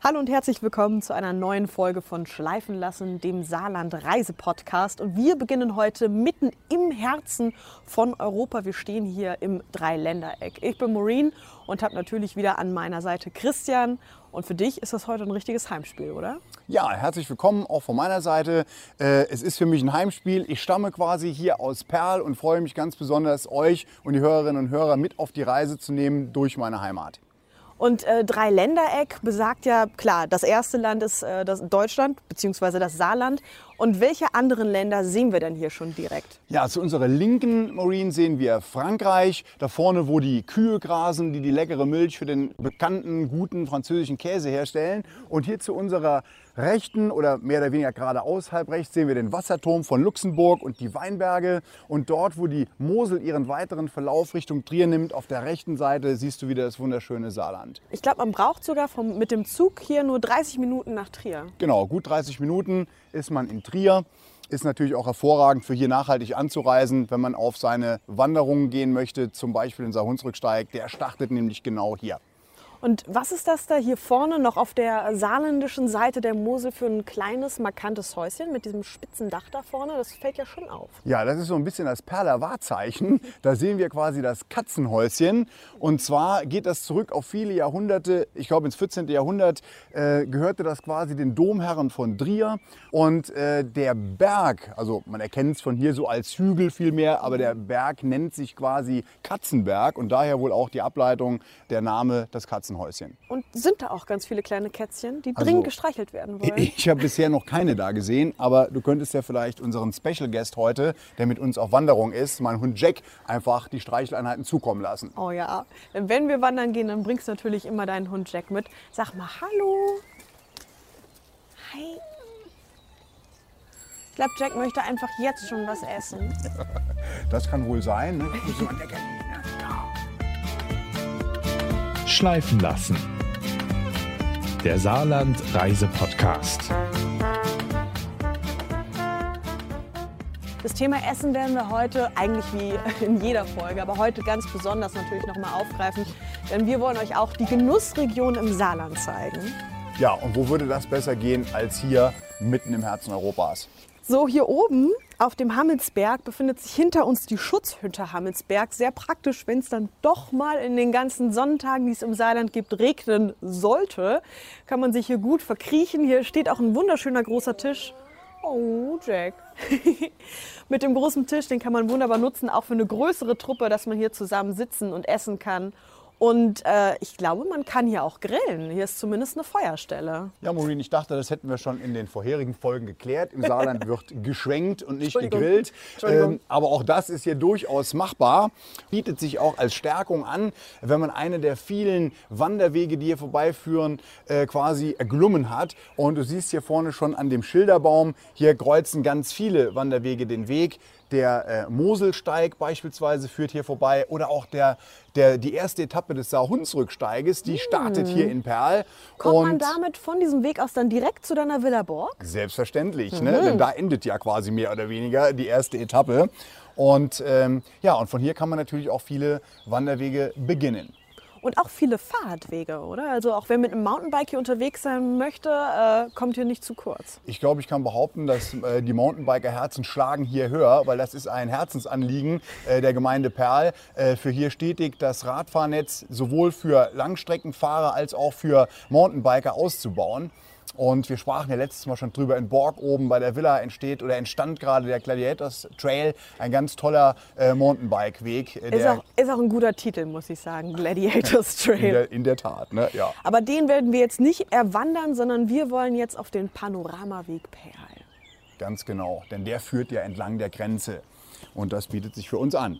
Hallo und herzlich willkommen zu einer neuen Folge von Schleifen lassen, dem Saarland Reisepodcast. Und wir beginnen heute mitten im Herzen von Europa. Wir stehen hier im Dreiländereck. Ich bin Maureen und habe natürlich wieder an meiner Seite Christian. Und für dich ist das heute ein richtiges Heimspiel, oder? Ja, herzlich willkommen auch von meiner Seite. Äh, es ist für mich ein Heimspiel. Ich stamme quasi hier aus Perl und freue mich ganz besonders, euch und die Hörerinnen und Hörer mit auf die Reise zu nehmen durch meine Heimat. Und äh, Dreiländereck besagt ja, klar, das erste Land ist äh, das Deutschland bzw. das Saarland. Und welche anderen Länder sehen wir denn hier schon direkt? Ja, zu unserer linken Marine sehen wir Frankreich. Da vorne, wo die Kühe grasen, die die leckere Milch für den bekannten, guten französischen Käse herstellen. Und hier zu unserer rechten oder mehr oder weniger geradeaus halb rechts sehen wir den Wasserturm von Luxemburg und die Weinberge. Und dort, wo die Mosel ihren weiteren Verlauf Richtung Trier nimmt, auf der rechten Seite siehst du wieder das wunderschöne Saarland. Ich glaube, man braucht sogar vom, mit dem Zug hier nur 30 Minuten nach Trier. Genau, gut 30 Minuten ist man in Trier. Ist natürlich auch hervorragend für hier nachhaltig anzureisen, wenn man auf seine Wanderungen gehen möchte, zum Beispiel in Saarhunsrücksteig. Der startet nämlich genau hier. Und was ist das da hier vorne noch auf der saarländischen Seite der Mosel für ein kleines, markantes Häuschen mit diesem spitzen Dach da vorne? Das fällt ja schon auf. Ja, das ist so ein bisschen das Perler Wahrzeichen. Da sehen wir quasi das Katzenhäuschen. Und zwar geht das zurück auf viele Jahrhunderte. Ich glaube, ins 14. Jahrhundert äh, gehörte das quasi den Domherren von Drier. Und äh, der Berg, also man erkennt es von hier so als Hügel vielmehr, aber der Berg nennt sich quasi Katzenberg und daher wohl auch die Ableitung der Name das Katzenberg. Katzenhäuschen. Und sind da auch ganz viele kleine Kätzchen, die dringend also, gestreichelt werden wollen? Ich habe bisher noch keine da gesehen, aber du könntest ja vielleicht unseren Special Guest heute, der mit uns auf Wanderung ist, mein Hund Jack, einfach die Streicheleinheiten zukommen lassen. Oh ja, wenn wir wandern gehen, dann bringst du natürlich immer deinen Hund Jack mit. Sag mal Hallo. Hi. Ich glaube, Jack möchte einfach jetzt schon was essen. Das kann wohl sein. Ne? Schleifen lassen. Der Saarland Reise-Podcast. Das Thema Essen werden wir heute eigentlich wie in jeder Folge, aber heute ganz besonders natürlich nochmal aufgreifen, denn wir wollen euch auch die Genussregion im Saarland zeigen. Ja, und wo würde das besser gehen als hier mitten im Herzen Europas? So, hier oben auf dem Hammelsberg befindet sich hinter uns die Schutzhütte Hammelsberg. Sehr praktisch, wenn es dann doch mal in den ganzen Sonntagen, die es im Saarland gibt, regnen sollte, kann man sich hier gut verkriechen. Hier steht auch ein wunderschöner großer Tisch. Oh, Jack. Mit dem großen Tisch, den kann man wunderbar nutzen, auch für eine größere Truppe, dass man hier zusammen sitzen und essen kann. Und äh, ich glaube, man kann hier auch grillen. Hier ist zumindest eine Feuerstelle. Ja, Maureen, ich dachte, das hätten wir schon in den vorherigen Folgen geklärt. Im Saarland wird geschwenkt und nicht gegrillt. Ähm, aber auch das ist hier durchaus machbar. Bietet sich auch als Stärkung an, wenn man eine der vielen Wanderwege, die hier vorbeiführen, äh, quasi erglommen hat. Und du siehst hier vorne schon an dem Schilderbaum, hier kreuzen ganz viele Wanderwege den Weg. Der äh, Moselsteig beispielsweise führt hier vorbei oder auch der, der, die erste Etappe des Saarhunsrücksteiges, die startet hier in Perl. Kommt und man damit von diesem Weg aus dann direkt zu deiner Villa Borg? Selbstverständlich, ne? mhm. ne? denn da endet ja quasi mehr oder weniger die erste Etappe. Und ähm, ja, und von hier kann man natürlich auch viele Wanderwege beginnen und auch viele Fahrradwege, oder? Also auch wer mit einem Mountainbike hier unterwegs sein möchte, äh, kommt hier nicht zu kurz. Ich glaube, ich kann behaupten, dass äh, die Mountainbiker-Herzen schlagen hier höher, weil das ist ein Herzensanliegen äh, der Gemeinde Perl, äh, für hier stetig das Radfahrnetz sowohl für Langstreckenfahrer als auch für Mountainbiker auszubauen. Und wir sprachen ja letztes Mal schon drüber, in Borg oben bei der Villa entsteht oder entstand gerade der Gladiators Trail, ein ganz toller äh, Mountainbike-Weg. Äh, ist, auch, ist auch ein guter Titel, muss ich sagen, Gladiators Trail. In der, in der Tat, ne? ja. Aber den werden wir jetzt nicht erwandern, sondern wir wollen jetzt auf den Panoramaweg Perl. Ganz genau, denn der führt ja entlang der Grenze und das bietet sich für uns an.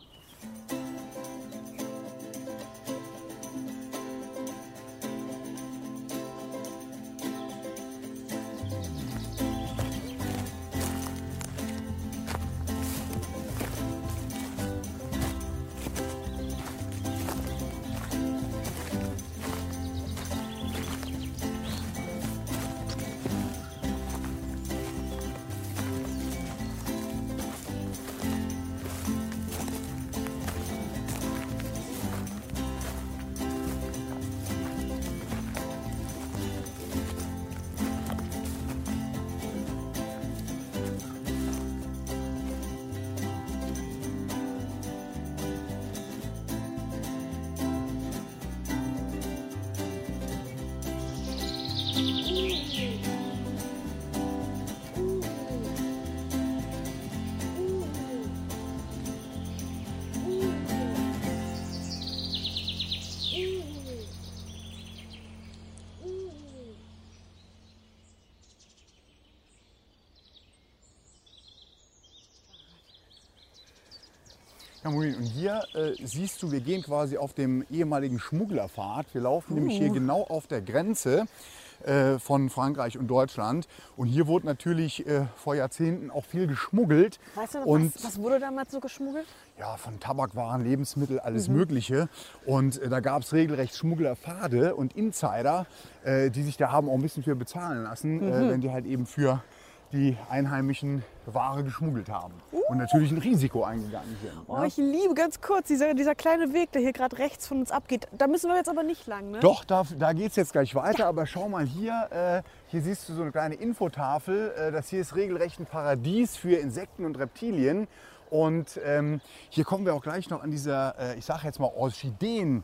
Und hier äh, siehst du, wir gehen quasi auf dem ehemaligen Schmugglerpfad. Wir laufen nämlich hier genau auf der Grenze äh, von Frankreich und Deutschland. Und hier wurde natürlich äh, vor Jahrzehnten auch viel geschmuggelt. Weißt du, und was, was wurde damals so geschmuggelt? ja, von Tabakwaren, Lebensmittel, alles Mögliche. Und äh, da gab es regelrecht Schmugglerpfade und Insider, äh, die sich da haben auch ein bisschen für bezahlen lassen, äh, wenn die halt eben für die einheimischen Ware geschmuggelt haben. Und natürlich ein Risiko eingegangen sind. Oh, ne? ich liebe ganz kurz dieser, dieser kleine Weg, der hier gerade rechts von uns abgeht. Da müssen wir jetzt aber nicht lang, ne? Doch, da, da geht es jetzt gleich weiter, aber schau mal hier, äh, hier siehst du so eine kleine Infotafel. Äh, das hier ist regelrecht ein Paradies für Insekten und Reptilien. Und ähm, hier kommen wir auch gleich noch an dieser, äh, ich sage jetzt mal, Orchideen.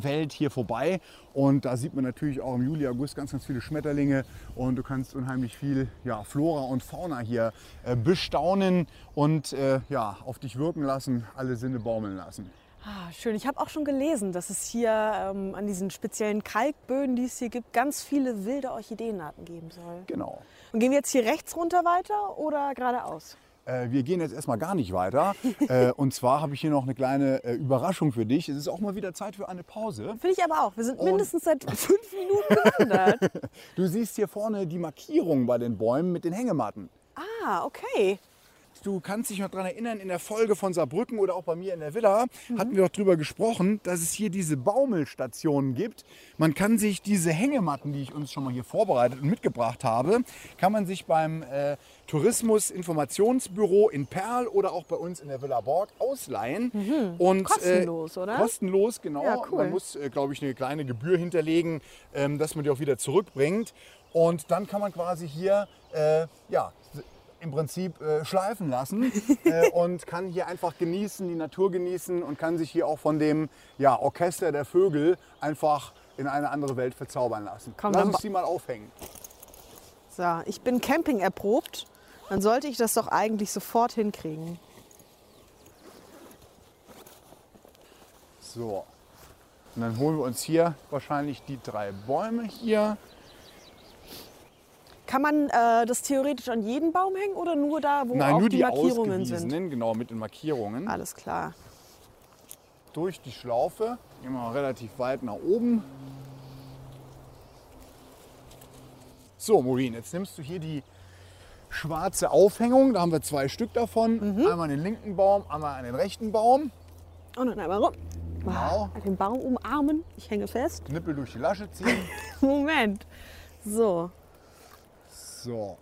Welt hier vorbei und da sieht man natürlich auch im Juli, August ganz, ganz viele Schmetterlinge und du kannst unheimlich viel ja, Flora und Fauna hier äh, bestaunen und äh, ja, auf dich wirken lassen, alle Sinne baumeln lassen. Ah, schön. Ich habe auch schon gelesen, dass es hier ähm, an diesen speziellen Kalkböden, die es hier gibt, ganz viele wilde Orchideenarten geben soll. Genau. Und gehen wir jetzt hier rechts runter weiter oder geradeaus? Äh, wir gehen jetzt erstmal gar nicht weiter. äh, und zwar habe ich hier noch eine kleine äh, Überraschung für dich. Es ist auch mal wieder Zeit für eine Pause. Finde ich aber auch. Wir sind mindestens seit fünf Minuten gewandert. Du siehst hier vorne die Markierung bei den Bäumen mit den Hängematten. ah, okay. Du kannst dich noch daran erinnern, in der Folge von Saarbrücken oder auch bei mir in der Villa hatten wir doch darüber gesprochen, dass es hier diese Baumelstationen gibt. Man kann sich diese Hängematten, die ich uns schon mal hier vorbereitet und mitgebracht habe, kann man sich beim äh, Tourismus-Informationsbüro in Perl oder auch bei uns in der Villa Borg ausleihen. Und, Kostenlos, oder? Kostenlos, genau. Ja, cool. Man muss, äh, glaube ich, eine kleine Gebühr hinterlegen, ähm, dass man die auch wieder zurückbringt. Und dann kann man quasi hier, äh, ja, im Prinzip äh, schleifen lassen äh, und kann hier einfach genießen, die Natur genießen und kann sich hier auch von dem ja, Orchester der Vögel einfach in eine andere Welt verzaubern lassen. Komm, Lass uns die mal aufhängen. So, ich bin Camping erprobt. Dann sollte ich das doch eigentlich sofort hinkriegen. So. Und dann holen wir uns hier wahrscheinlich die drei Bäume hier. Kann man äh, das theoretisch an jeden Baum hängen oder nur da, wo Nein, auch nur die, die, Markierungen sind? genau, mit den Markierungen. Alles klar. durch die Schlaufe. Gehen wir mal relativ weit nach oben. So, Maureen, jetzt nimmst du hier die schwarze Aufhängung. Da haben wir zwei Stück davon. Mhm. Einmal an den linken Baum, einmal an den rechten Baum. Und dann einmal rum. Genau. Den Baum umarmen. Ich hänge fest. Nippel durch die Lasche ziehen. Moment. So, So,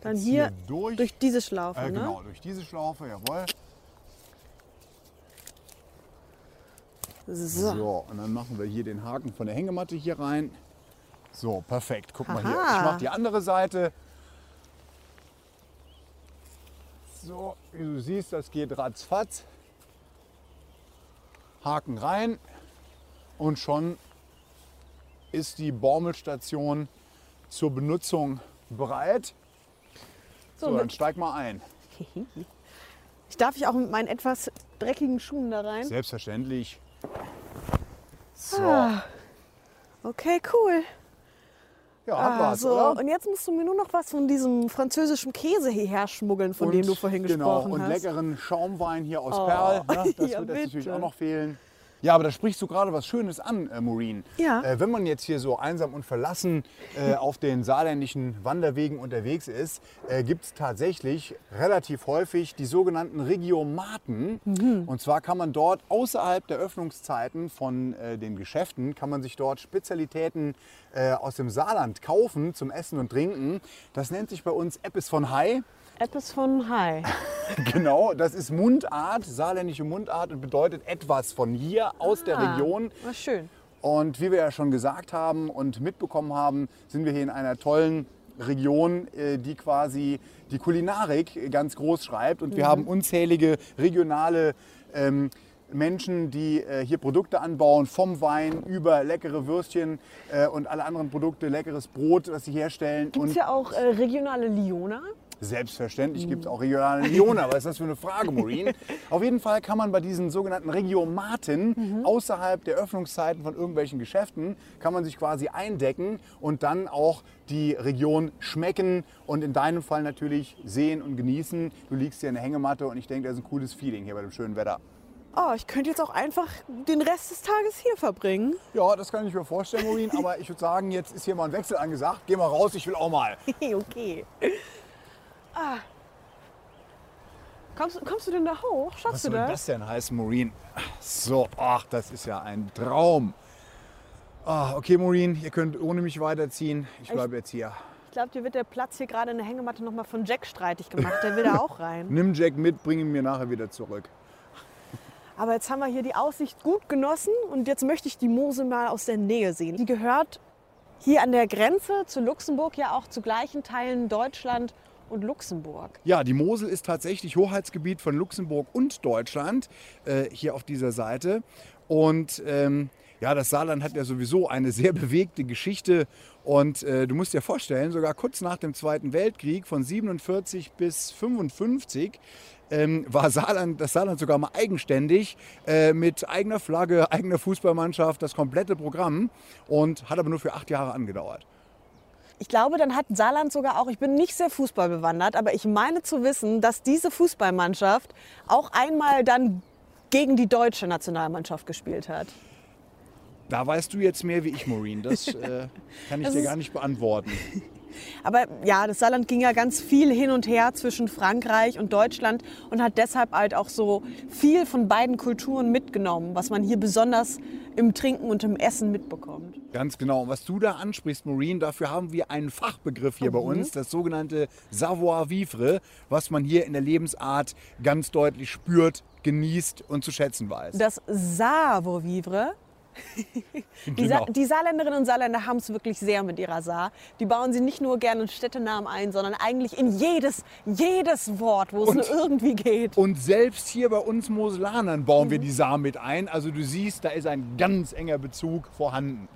dann hier, hier durch. durch diese Schlaufe. äh, ne? genau, durch diese Schlaufe, jawohl. So. So, und dann machen wir hier den Haken von der Hängematte hier rein. So, perfekt. Guck mal hier. Aha. Ich mache die andere Seite. So, wie du siehst, das geht ratzfatz. Haken rein und schon ist die Baumelstation zur Benutzung bereit. So, So, dann steig mal ein. Ich darf ich auch mit meinen etwas dreckigen Schuhen da rein? Selbstverständlich. So, Ah. Okay, cool. ja, hat Ah, was, so. oder? Und jetzt musst du mir nur noch was von diesem französischen Käse hierher schmuggeln, von dem du vorhin genau, gesprochen und hast. leckeren Schaumwein hier aus Oh, Perl. Ne? Das ja, wird jetzt natürlich auch noch fehlen. Ja, aber da sprichst du gerade was Schönes an, äh, Maureen. Ja. Äh, wenn man jetzt hier so einsam und verlassen äh, auf den saarländischen Wanderwegen unterwegs ist, äh, gibt es tatsächlich relativ häufig die sogenannten Regiomaten. Mhm. Und zwar kann man dort außerhalb der Öffnungszeiten von äh, den Geschäften, kann man sich dort Spezialitäten äh, aus dem Saarland kaufen zum Essen und Trinken. Das nennt sich bei uns Eppes von Hai. Etwas von Hi. Genau, das ist Mundart, saarländische Mundart und bedeutet etwas von hier aus der Ah, Region. war schön. Und wie wir ja schon gesagt haben und mitbekommen haben, sind wir hier in einer tollen Region, äh, die quasi die Kulinarik ganz groß schreibt. Und wir haben unzählige regionale ähm, Menschen, die äh, hier Produkte anbauen, vom Wein über leckere Würstchen äh, und alle anderen Produkte, leckeres Brot, das sie herstellen. Gibt es ja auch äh, regionale Liona? Selbstverständlich gibt es auch regionale Lione, aber was ist das für eine Frage, Maureen? Auf jeden Fall kann man bei diesen sogenannten Regiomaten außerhalb der Öffnungszeiten von irgendwelchen Geschäften, kann man sich quasi eindecken und dann auch die Region schmecken und in deinem Fall natürlich sehen und genießen. Du liegst hier in der Hängematte und ich denke, das ist ein cooles Feeling hier bei dem schönen Wetter. Oh, ich könnte jetzt auch einfach den Rest des Tages hier verbringen. Ja, das kann ich mir vorstellen, Maureen, aber ich würde sagen, jetzt ist hier mal ein Wechsel angesagt. Geh mal raus, ich will auch mal. okay. Ah. Kommst, kommst du denn da hoch? Schaffst Was du soll das? das denn heißen, Maureen? So, ach, das ist ja ein Traum. Ah, okay, Maureen, ihr könnt ohne mich weiterziehen. Ich bleibe jetzt hier. Ich glaube, dir wird der Platz hier gerade in der Hängematte noch mal von Jack streitig gemacht. Der will da auch rein. Nimm Jack mit, bring ihn mir nachher wieder zurück. Aber jetzt haben wir hier die Aussicht gut genossen und jetzt möchte ich die Mosel mal aus der Nähe sehen. Die gehört hier an der Grenze zu Luxemburg ja auch zu gleichen Teilen Deutschland und Luxemburg. Ja, die Mosel ist tatsächlich Hoheitsgebiet von Luxemburg und Deutschland äh, hier auf dieser Seite. Und ähm, ja, das Saarland hat ja sowieso eine sehr bewegte Geschichte. Und äh, du musst dir vorstellen, sogar kurz nach dem Zweiten Weltkrieg von 47 bis 55 ähm, war Saarland, das Saarland sogar mal eigenständig äh, mit eigener Flagge, eigener Fußballmannschaft, das komplette Programm und hat aber nur für acht Jahre angedauert. Ich glaube, dann hat Saarland sogar auch, ich bin nicht sehr fußballbewandert, aber ich meine zu wissen, dass diese Fußballmannschaft auch einmal dann gegen die deutsche Nationalmannschaft gespielt hat. Da weißt du jetzt mehr wie ich, Maureen. Das äh, kann ich Das dir gar nicht beantworten. Aber ja, das Saarland ging ja ganz viel hin und her zwischen Frankreich und Deutschland und hat deshalb halt auch so viel von beiden Kulturen mitgenommen, was man hier besonders im Trinken und im Essen mitbekommt. Ganz genau. Und was du da ansprichst, Maureen, dafür haben wir einen Fachbegriff hier bei uns, das sogenannte Savoir-vivre, was man hier in der Lebensart ganz deutlich spürt, genießt und zu schätzen weiß. Das Savoir-vivre. Die, Sa Genau. die Saarländerinnen und Saarländer haben es wirklich sehr mit ihrer Saar. Die bauen sie nicht nur gerne in Städtenamen ein, sondern eigentlich in jedes, jedes Wort, wo es nur irgendwie geht. Und selbst hier bei uns Moselanern bauen wir die Saar mit ein. Also du siehst, da ist ein ganz enger Bezug vorhanden.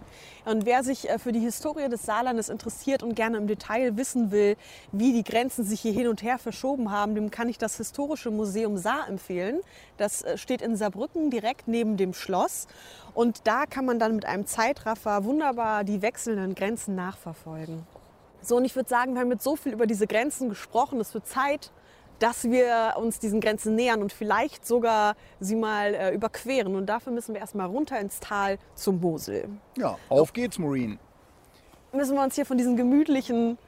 Und wer sich äh, für die Historie des Saarlandes interessiert und gerne im Detail wissen will, wie die Grenzen sich hier hin und her verschoben haben, dem kann ich das Historische Museum Saar empfehlen. Das äh, steht in Saarbrücken direkt neben dem Schloss. Und da kann man dann mit einem Zeitraffer wunderbar die wechselnden Grenzen nachverfolgen. So, und ich würde sagen, wir haben jetzt so viel über diese Grenzen gesprochen. Es wird Zeit, dass wir uns diesen Grenzen nähern und vielleicht sogar sie mal äh, überqueren. Und dafür müssen wir erstmal runter ins Tal zum Mosel Ja, auf geht's, Maureen. müssen wir uns hier von diesen gemütlichen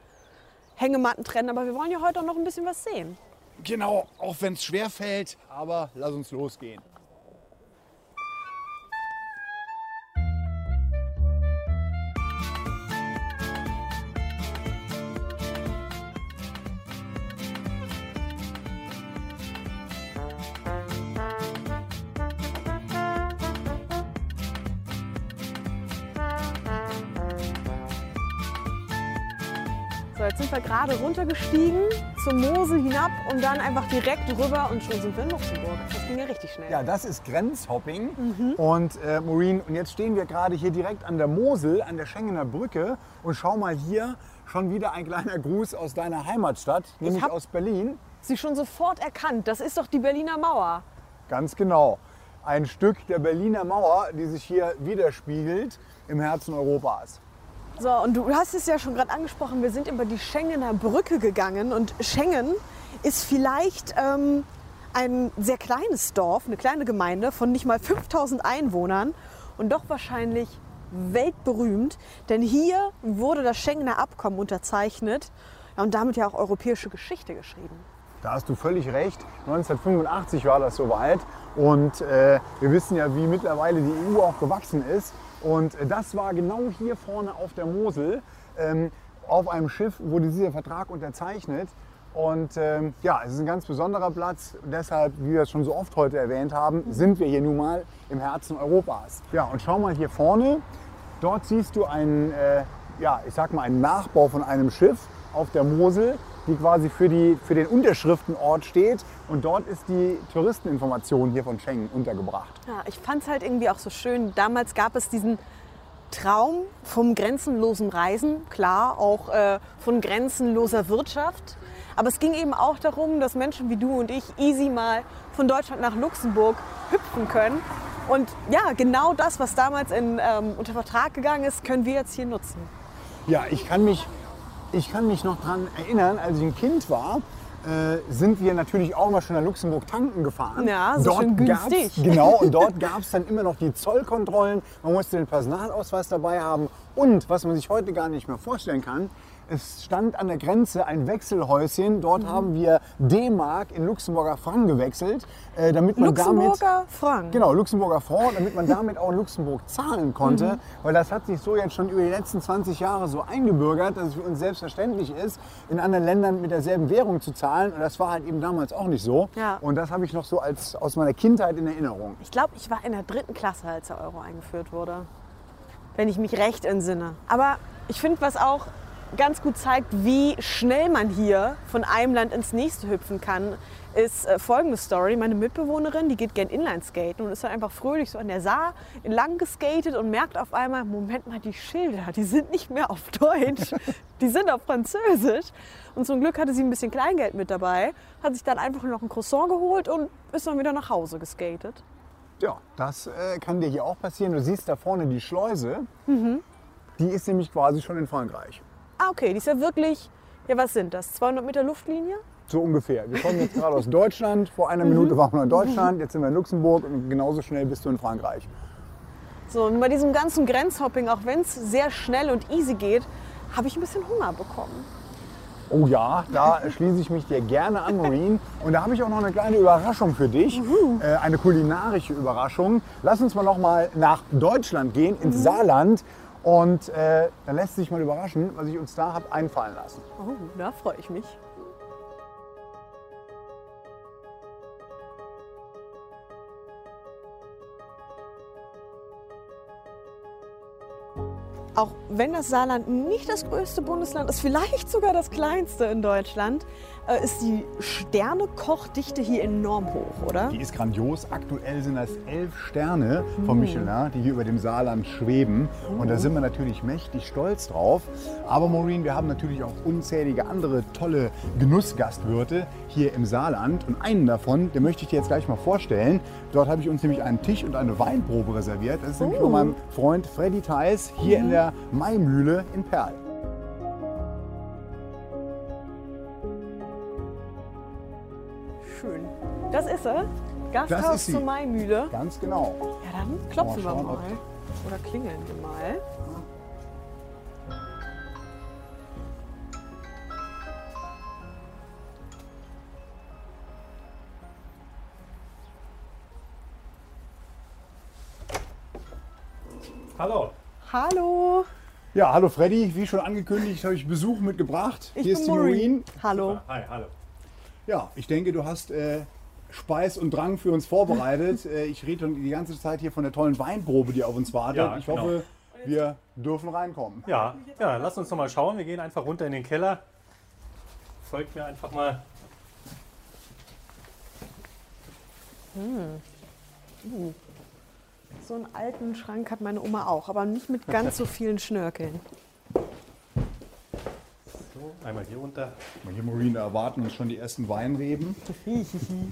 Hängematten trennen. Aber wir wollen ja heute auch noch ein bisschen was sehen. Genau, auch wenn es schwer fällt, aber lass uns losgehen. So, jetzt sind wir gerade runtergestiegen zum Mosel hinab und dann einfach direkt rüber und schon sind wir in Luxemburg. Das ging ja richtig schnell. Ja, das ist Grenzhopping. Und äh, Maureen, und jetzt stehen wir gerade hier direkt an der Mosel, an der Schengener Brücke. Und schau mal hier, schon wieder ein kleiner Gruß aus deiner Heimatstadt, nämlich aus Berlin. Sie schon sofort erkannt, das ist doch die Berliner Mauer. Ganz genau. Ein Stück der Berliner Mauer, die sich hier widerspiegelt im Herzen Europas. So, und du hast es ja schon gerade angesprochen, wir sind über die Schengener Brücke gegangen und Schengen ist vielleicht ähm, ein sehr kleines Dorf, eine kleine Gemeinde von nicht mal 5000 Einwohnern und doch wahrscheinlich weltberühmt, denn hier wurde das Schengener Abkommen unterzeichnet und damit ja auch europäische Geschichte geschrieben. Da hast du völlig recht. 1985 war das soweit. Und äh, wir wissen ja, wie mittlerweile die EU auch gewachsen ist. Und das war genau hier vorne auf der Mosel, ähm, auf einem Schiff, wurde dieser Vertrag unterzeichnet. Und ähm, ja, es ist ein ganz besonderer Platz. Deshalb, wie wir es schon so oft heute erwähnt haben, sind wir hier nun mal im Herzen Europas. Ja, und schau mal hier vorne. Dort siehst du einen, äh, ja, ich sag mal, einen Nachbau von einem Schiff auf der Mosel. Die quasi für, die, für den Unterschriftenort steht. Und dort ist die Touristeninformation hier von Schengen untergebracht. Ja, ich fand es halt irgendwie auch so schön. Damals gab es diesen Traum vom grenzenlosen Reisen, klar, auch äh, von grenzenloser Wirtschaft. Aber es ging eben auch darum, dass Menschen wie du und ich easy mal von Deutschland nach Luxemburg hüpfen können. Und ja, genau das, was damals in, ähm, unter Vertrag gegangen ist, können wir jetzt hier nutzen. Ja, ich kann mich, ich kann mich noch daran erinnern, als ich ein Kind war, äh, sind wir natürlich auch mal schon nach Luxemburg tanken gefahren. Ja, so schön günstig. Genau, und dort gab es dann immer noch die Zollkontrollen. Man musste den Personalausweis dabei haben. Und was man sich heute gar nicht mehr vorstellen kann, es stand an der Grenze ein Wechselhäuschen. Dort Mhm. haben wir D-Mark in Luxemburger Franc gewechselt, äh, damit man Luxemburger damit Franc. Genau, Luxemburger Franc, damit man damit auch in Luxemburg zahlen konnte. Mhm. Weil das hat sich so jetzt schon über die letzten 20 Jahre so eingebürgert, dass es für uns selbstverständlich ist, in anderen Ländern mit derselben Währung zu zahlen. Und das war halt eben damals auch nicht so. Ja. Und das habe ich noch so als, aus meiner Kindheit in Erinnerung. Ich glaube, ich war in der dritten Klasse, als der Euro eingeführt wurde. Wenn ich mich recht entsinne. Aber ich finde, was auch ganz gut zeigt, wie schnell man hier von einem Land ins nächste hüpfen kann, ist äh, folgende Story. Meine Mitbewohnerin, die geht gern Inlineskaten und ist dann einfach fröhlich so an der Saar entlang geskatet und merkt auf einmal, Moment mal, die Schilder, die sind nicht mehr auf Deutsch, die sind auf Französisch. Und zum Glück hatte sie ein bisschen Kleingeld mit dabei, hat sich dann einfach noch ein Croissant geholt und ist dann wieder nach Hause geskatet. Ja, das äh, kann dir hier auch passieren. Du siehst da vorne die Schleuse. Mhm. Die ist nämlich quasi schon in Frankreich. Ah, okay, die ist ja wirklich, ja, was sind das? 200 Meter Luftlinie? So ungefähr. Wir kommen jetzt gerade aus Deutschland. Vor Mhm. einer Minute waren wir in Deutschland. Jetzt sind wir in Luxemburg und genauso schnell bist du in Frankreich. So, und bei diesem ganzen Grenzhopping, auch wenn es sehr schnell und easy geht, habe ich ein bisschen Hunger bekommen. Oh ja, da schließe ich mich dir gerne an, Maureen. Und da habe ich auch noch eine kleine Überraschung für dich. Äh, eine kulinarische Überraschung. Lass uns mal noch mal nach Deutschland gehen, ins Saarland. Und äh, dann lässt sich mal überraschen, was ich uns da habe einfallen lassen. Oh, da freue ich mich. Auch wenn das Saarland nicht das größte Bundesland ist, vielleicht sogar das kleinste in Deutschland, äh, ist die Sternekochdichte hier enorm hoch, oder? Die ist grandios. Aktuell sind das elf Sterne vom Michelin, die hier über dem Saarland schweben. Und da sind wir natürlich mächtig stolz drauf. Aber Maureen, wir haben natürlich auch unzählige andere tolle Genussgastwirte hier im Saarland. Und einen davon, den möchte ich dir jetzt gleich mal vorstellen. Dort habe ich uns nämlich einen Tisch und eine Weinprobe reserviert. Das ist nämlich von meinem Freund Freddy Theis hier in der Maimühle in Perl. Schön. Das ist er. Gasthaus Das ist sie. zur Maimühle. Ganz genau. Ja, dann klopfen Mal wir mal. Oder klingeln wir mal. Hallo. Hallo, Ja, hallo Freddy. Wie schon angekündigt, habe ich Besuch mitgebracht. ich hier bin ist die Maureen. Hallo. Hi, hallo. Ja, ich denke, du hast äh, Speis und Drang für uns vorbereitet. äh, ich rede die ganze Zeit hier von der tollen Weinprobe, die auf uns wartet. Ja, ich genau. hoffe, wir dürfen reinkommen. Ja, ja, lass uns noch mal schauen. Wir gehen einfach runter in den Keller. Folgt mir einfach mal. So einen alten Schrank hat meine Oma auch, aber nicht mit ganz so vielen Schnörkeln. So, einmal hier runter. Hier, Maureen, erwarten uns schon die ersten Weinreben.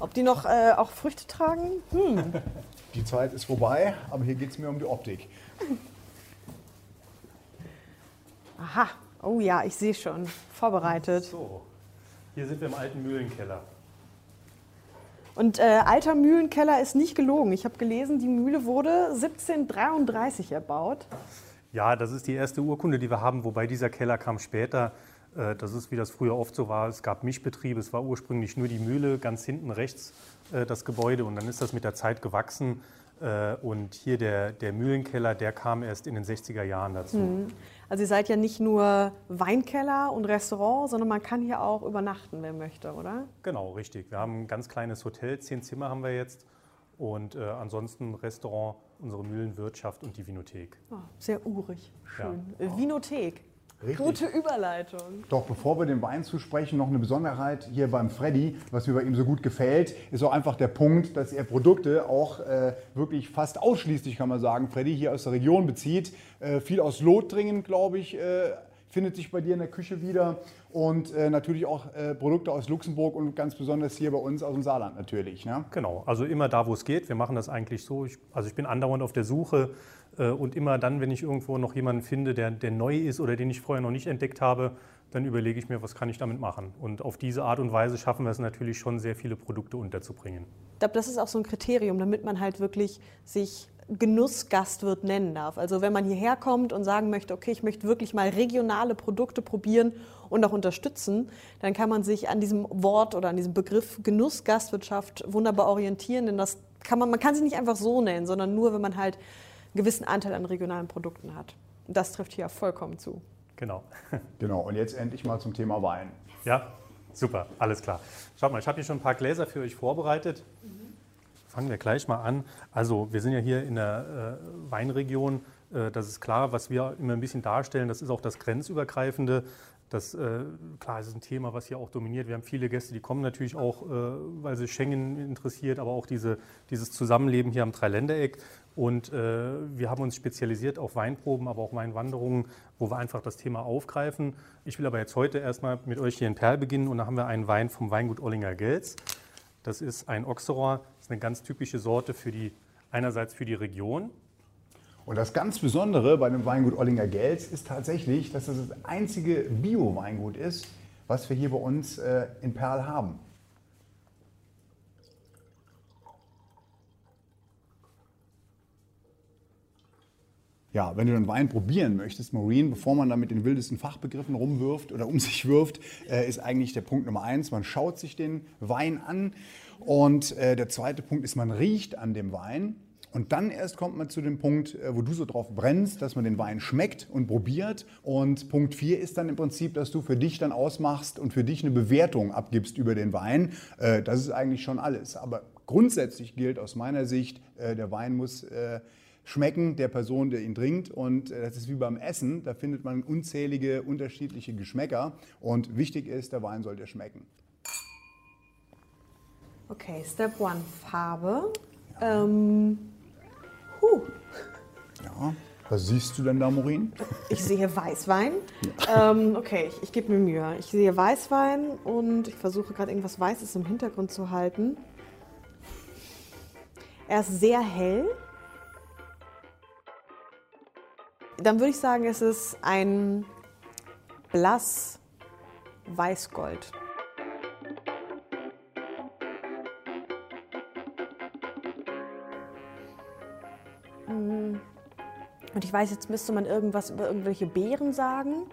Ob die noch äh, auch Früchte tragen? Hm. Die Zeit ist vorbei, aber hier geht es mir um die Optik. Aha. Oh ja, ich sehe schon. Vorbereitet. So, hier sind wir im alten Mühlenkeller. Und äh, alter Mühlenkeller ist nicht gelogen. Ich habe gelesen, die Mühle wurde 1733 erbaut. Ja, das ist die erste Urkunde, die wir haben, wobei dieser Keller kam später. Äh, Das ist, wie das früher oft so war. Es gab Mischbetriebe, es war ursprünglich nur die Mühle, ganz hinten rechts äh, das Gebäude und dann ist das mit der Zeit gewachsen. Äh, Und hier der, der Mühlenkeller, der kam erst in den 60er Jahren dazu. Also ihr seid ja nicht nur Weinkeller und Restaurant, sondern man kann hier auch übernachten, wer möchte, oder? Genau, richtig. Wir haben ein ganz kleines Hotel, zehn Zimmer haben wir jetzt. Und äh, ansonsten Restaurant, unsere Mühlenwirtschaft und die Vinothek. Oh, sehr urig. Schön. Ja. Äh, Vinothek. Richtig. Gute Überleitung. Doch bevor wir den Wein zusprechen, noch eine Besonderheit hier beim Freddy, was mir bei ihm so gut gefällt, ist auch einfach der Punkt, dass er Produkte auch äh, wirklich fast ausschließlich, kann man sagen, Freddy hier aus der Region bezieht. Äh, viel aus Lothringen, glaube ich, äh, findet sich bei dir in der Küche wieder und äh, natürlich auch äh, Produkte aus Luxemburg und ganz besonders hier bei uns aus dem Saarland natürlich. Ne? Genau, also immer da, wo es geht. Wir machen das eigentlich so. Ich, also ich bin andauernd auf der Suche und immer dann, wenn ich irgendwo noch jemanden finde, der, der neu ist oder den ich vorher noch nicht entdeckt habe, dann überlege ich mir, was kann ich damit machen. Und auf diese Art und Weise schaffen wir es natürlich schon, sehr viele Produkte unterzubringen. Ich glaube, das ist auch so ein Kriterium, damit man halt wirklich sich Genussgastwirt nennen darf. Also wenn man hierher kommt und sagen möchte, okay, ich möchte wirklich mal regionale Produkte probieren und auch unterstützen, dann kann man sich an diesem Wort oder an diesem Begriff Genussgastwirtschaft wunderbar orientieren, denn das kann man, man kann sich nicht einfach so nennen, sondern nur, wenn man halt einen gewissen Anteil an regionalen Produkten hat. Das trifft hier vollkommen zu. Genau. Genau, und jetzt endlich mal zum Thema Wein. Ja, super, alles klar. Schaut mal, ich habe hier schon ein paar Gläser für euch vorbereitet. Fangen wir gleich mal an. Also wir sind ja hier in der äh, Weinregion. Äh, das ist klar, was wir immer ein bisschen darstellen, das ist auch das Grenzübergreifende. Das, äh, klar, ist ein Thema, was hier auch dominiert. Wir haben viele Gäste, die kommen natürlich auch, äh, weil sie Schengen interessiert, aber auch diese, dieses Zusammenleben hier am Dreiländereck. Und äh, wir haben uns spezialisiert auf Weinproben, aber auch Weinwanderungen, wo wir einfach das Thema aufgreifen. Ich will aber jetzt heute erstmal mit euch hier in Perl beginnen und da haben wir einen Wein vom Weingut Ollinger Gels. Das ist ein Auxerrois, das ist eine ganz typische Sorte für die, einerseits für die Region. Und das ganz Besondere bei dem Weingut Ollinger Gels ist tatsächlich, dass das das einzige Bio-Weingut ist, was wir hier bei uns äh, in Perl haben. Ja, wenn du den Wein probieren möchtest, Maureen, bevor man da mit den wildesten Fachbegriffen rumwirft oder um sich wirft, äh, ist eigentlich der Punkt Nummer eins. Man schaut sich den Wein an. Und äh, der zweite Punkt ist, man riecht an dem Wein. Und dann erst kommt man zu dem Punkt, äh, wo du so drauf brennst, dass man den Wein schmeckt und probiert. Und Punkt vier ist dann im Prinzip, dass du für dich dann ausmachst und für dich eine Bewertung abgibst über den Wein. Äh, das ist eigentlich schon alles. Aber grundsätzlich gilt aus meiner Sicht, äh, der Wein muss schmecken der Person, der ihn trinkt. Und äh, das ist wie beim Essen, da findet man unzählige unterschiedliche Geschmäcker. Und wichtig ist, der Wein sollte schmecken. Okay, Step One, Farbe. Ja. Ähm, huh. ja. Was siehst du denn da, Morin? Ich sehe Weißwein. Ja. Ähm, okay, ich, ich gebe mir Mühe. Ich sehe Weißwein und ich versuche gerade irgendwas Weißes im Hintergrund zu halten. Er ist sehr hell. Dann würde ich sagen, es ist ein blass Weißgold. Mm. Und ich weiß, jetzt müsste man irgendwas über irgendwelche Beeren sagen.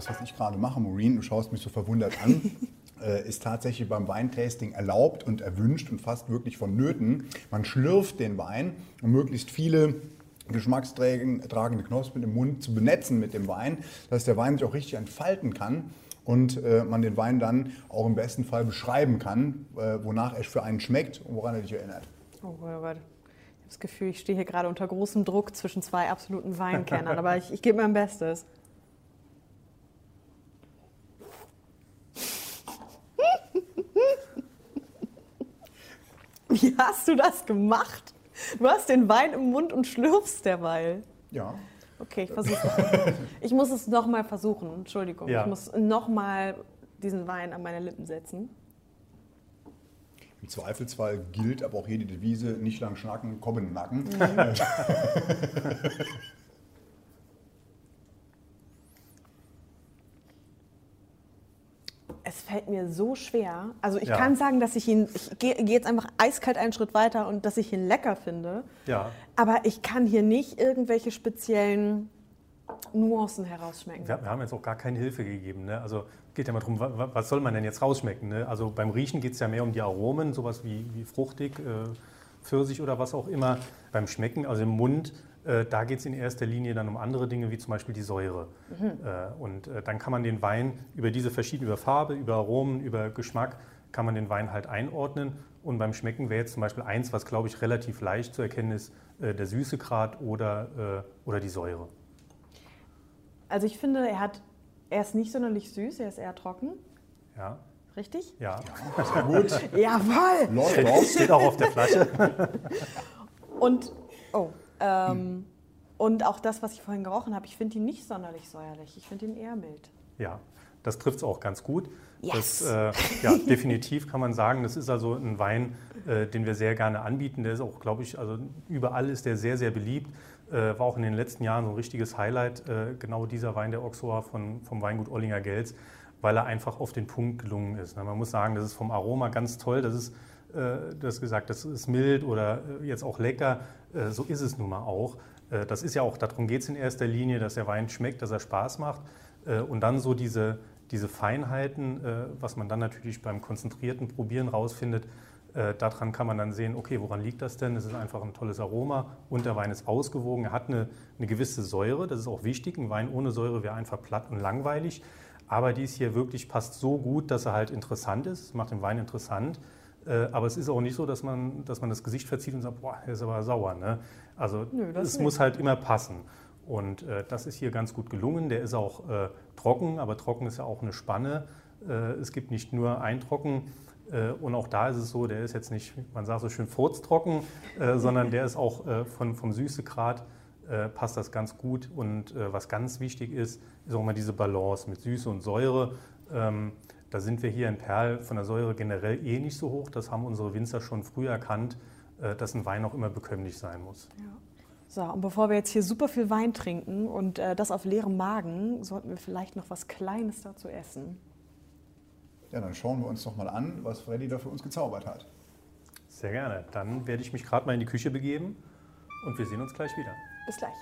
Das, was ich gerade mache, Maureen, du schaust mich so verwundert an, äh, ist tatsächlich beim Weintasting erlaubt und erwünscht und fast wirklich vonnöten. Man schlürft den Wein, um möglichst viele geschmackstragende Knospen im Mund zu benetzen mit dem Wein, dass der Wein sich auch richtig entfalten kann und äh, man den Wein dann auch im besten Fall beschreiben kann, äh, wonach er für einen schmeckt und woran er dich erinnert. Oh Gott, oh Gott. Ich habe das Gefühl, ich stehe hier gerade unter großem Druck zwischen zwei absoluten Weinkennern, aber ich, ich gebe mein Bestes. Wie hast du das gemacht? Du hast den Wein im Mund und schlürfst derweil. Ja. Okay, ich versuche Ich muss es nochmal versuchen. Entschuldigung. Ja. Ich muss nochmal diesen Wein an meine Lippen setzen. Im Zweifelsfall gilt aber auch hier die Devise: nicht lang schnacken, kommen nacken. Mhm. fällt mir so schwer. Also ich ja. kann sagen, dass ich ihn, ich gehe geh jetzt einfach eiskalt einen Schritt weiter und dass ich ihn lecker finde. Ja. Aber ich kann hier nicht irgendwelche speziellen Nuancen herausschmecken. Wir, wir haben jetzt auch gar keine Hilfe gegeben. Ne? Also geht ja mal darum, was soll man denn jetzt rausschmecken? Ne? Also beim Riechen geht es ja mehr um die Aromen, sowas wie, wie fruchtig, äh, Pfirsich oder was auch immer. Beim Schmecken, also im Mund, da geht es in erster Linie dann um andere Dinge, wie zum Beispiel die Säure. Mhm. Äh, und äh, dann kann man den Wein über diese verschiedenen, über Farbe, über Aromen, über Geschmack, kann man den Wein halt einordnen. Und beim Schmecken wäre jetzt zum Beispiel eins, was glaube ich relativ leicht zu erkennen ist, äh, der Süßegrad oder, äh, oder die Säure. Also ich finde, er, hat, er ist nicht sonderlich süß, er ist eher trocken. Ja. Richtig? Ja. ja gut. Jawohl. Läuft Steht auch auf der Flasche. Und, oh, ähm, und auch das, was ich vorhin gerochen habe, ich finde ihn nicht sonderlich säuerlich. Ich finde ihn eher mild. Ja, das trifft es auch ganz gut. Yes. Das, äh, ja, definitiv kann man sagen, das ist also ein Wein, äh, den wir sehr gerne anbieten. Der ist auch, glaube ich, also überall ist der sehr, sehr beliebt. Äh, war auch in den letzten Jahren so ein richtiges Highlight, äh, genau dieser Wein der Oxoa von, vom Weingut Ollinger Gels, weil er einfach auf den Punkt gelungen ist. Man muss sagen, das ist vom Aroma ganz toll. Das ist, äh, du hast gesagt, das ist mild oder äh, jetzt auch lecker. Äh, so ist es nun mal auch. Äh, das ist ja auch, darum geht es in erster Linie, dass der Wein schmeckt, dass er Spaß macht. Und dann so diese, diese Feinheiten, was man dann natürlich beim konzentrierten Probieren rausfindet, äh, daran kann man dann sehen, okay, woran liegt das denn? Es ist einfach ein tolles Aroma und der Wein ist ausgewogen. Er hat eine, eine gewisse Säure, das ist auch wichtig. Ein Wein ohne Säure wäre einfach platt und langweilig. Aber dies hier wirklich passt so gut, dass er halt interessant ist. Macht den Wein interessant. Äh, aber es ist auch nicht so, dass man, dass man das Gesicht verzieht und sagt, boah, der ist aber sauer. Ne? Also Nö, es nicht. muss halt immer passen. Und äh, das ist hier ganz gut gelungen. Der ist auch äh, trocken, aber trocken ist ja auch eine Spanne. Äh, es gibt nicht nur ein Trocken, äh, und auch da ist es so, der ist jetzt nicht, man sagt so schön furztrocken, äh, sondern der ist auch von, vom Süßegrad passt das ganz gut. Und was ganz wichtig ist, ist auch mal diese Balance mit Süße und Säure. Ähm, da sind wir hier in Perl von der Säure generell eh nicht so hoch. Das haben unsere Winzer schon früh erkannt, dass ein Wein auch immer bekömmlich sein muss. Ja. So, und bevor wir jetzt hier super viel Wein trinken und äh, das auf leerem Magen, sollten wir vielleicht noch was Kleines dazu essen. Ja, dann schauen wir uns doch mal an, was Freddy da für uns gezaubert hat. Sehr gerne. Dann werde ich mich gerade mal in die Küche begeben und wir sehen uns gleich wieder. Bis gleich.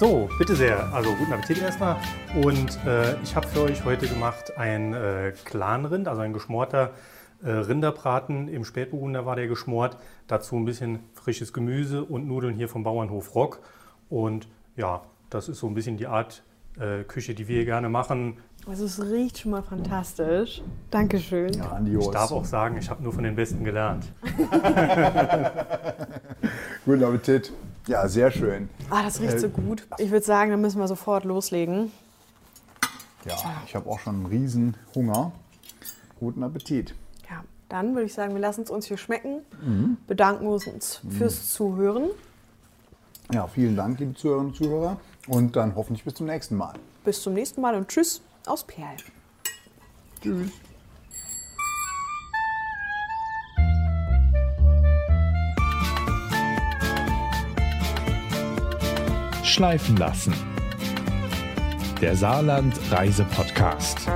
So, bitte sehr. Also guten Appetit erstmal. Und äh, ich habe für euch heute gemacht ein äh, Clanrind, also ein geschmorter äh, Rinderbraten. Im Spätburgunder war der geschmort. Dazu ein bisschen frisches Gemüse und Nudeln hier vom Bauernhof Rock. Und ja, das ist so ein bisschen die Art äh, Küche, die wir gerne machen. Also es riecht schon mal fantastisch. Dankeschön. Ja, Ich darf auch sagen, ich habe nur von den Besten gelernt. Guten Appetit. Ja, sehr schön. Ah, das riecht äh, so gut. Ich würde sagen, dann müssen wir sofort loslegen. Ja, ich habe auch schon einen riesen Hunger. Guten Appetit. Ja, dann würde ich sagen, wir lassen es uns hier schmecken. Mhm. Bedanken uns fürs mhm. Zuhören. Ja, vielen Dank, liebe Zuhörerinnen und Zuhörer. Und dann hoffentlich bis zum nächsten Mal. Bis zum nächsten Mal und tschüss aus Perl. Tschüss. Schleifen lassen. Der Saarland Reise Podcast.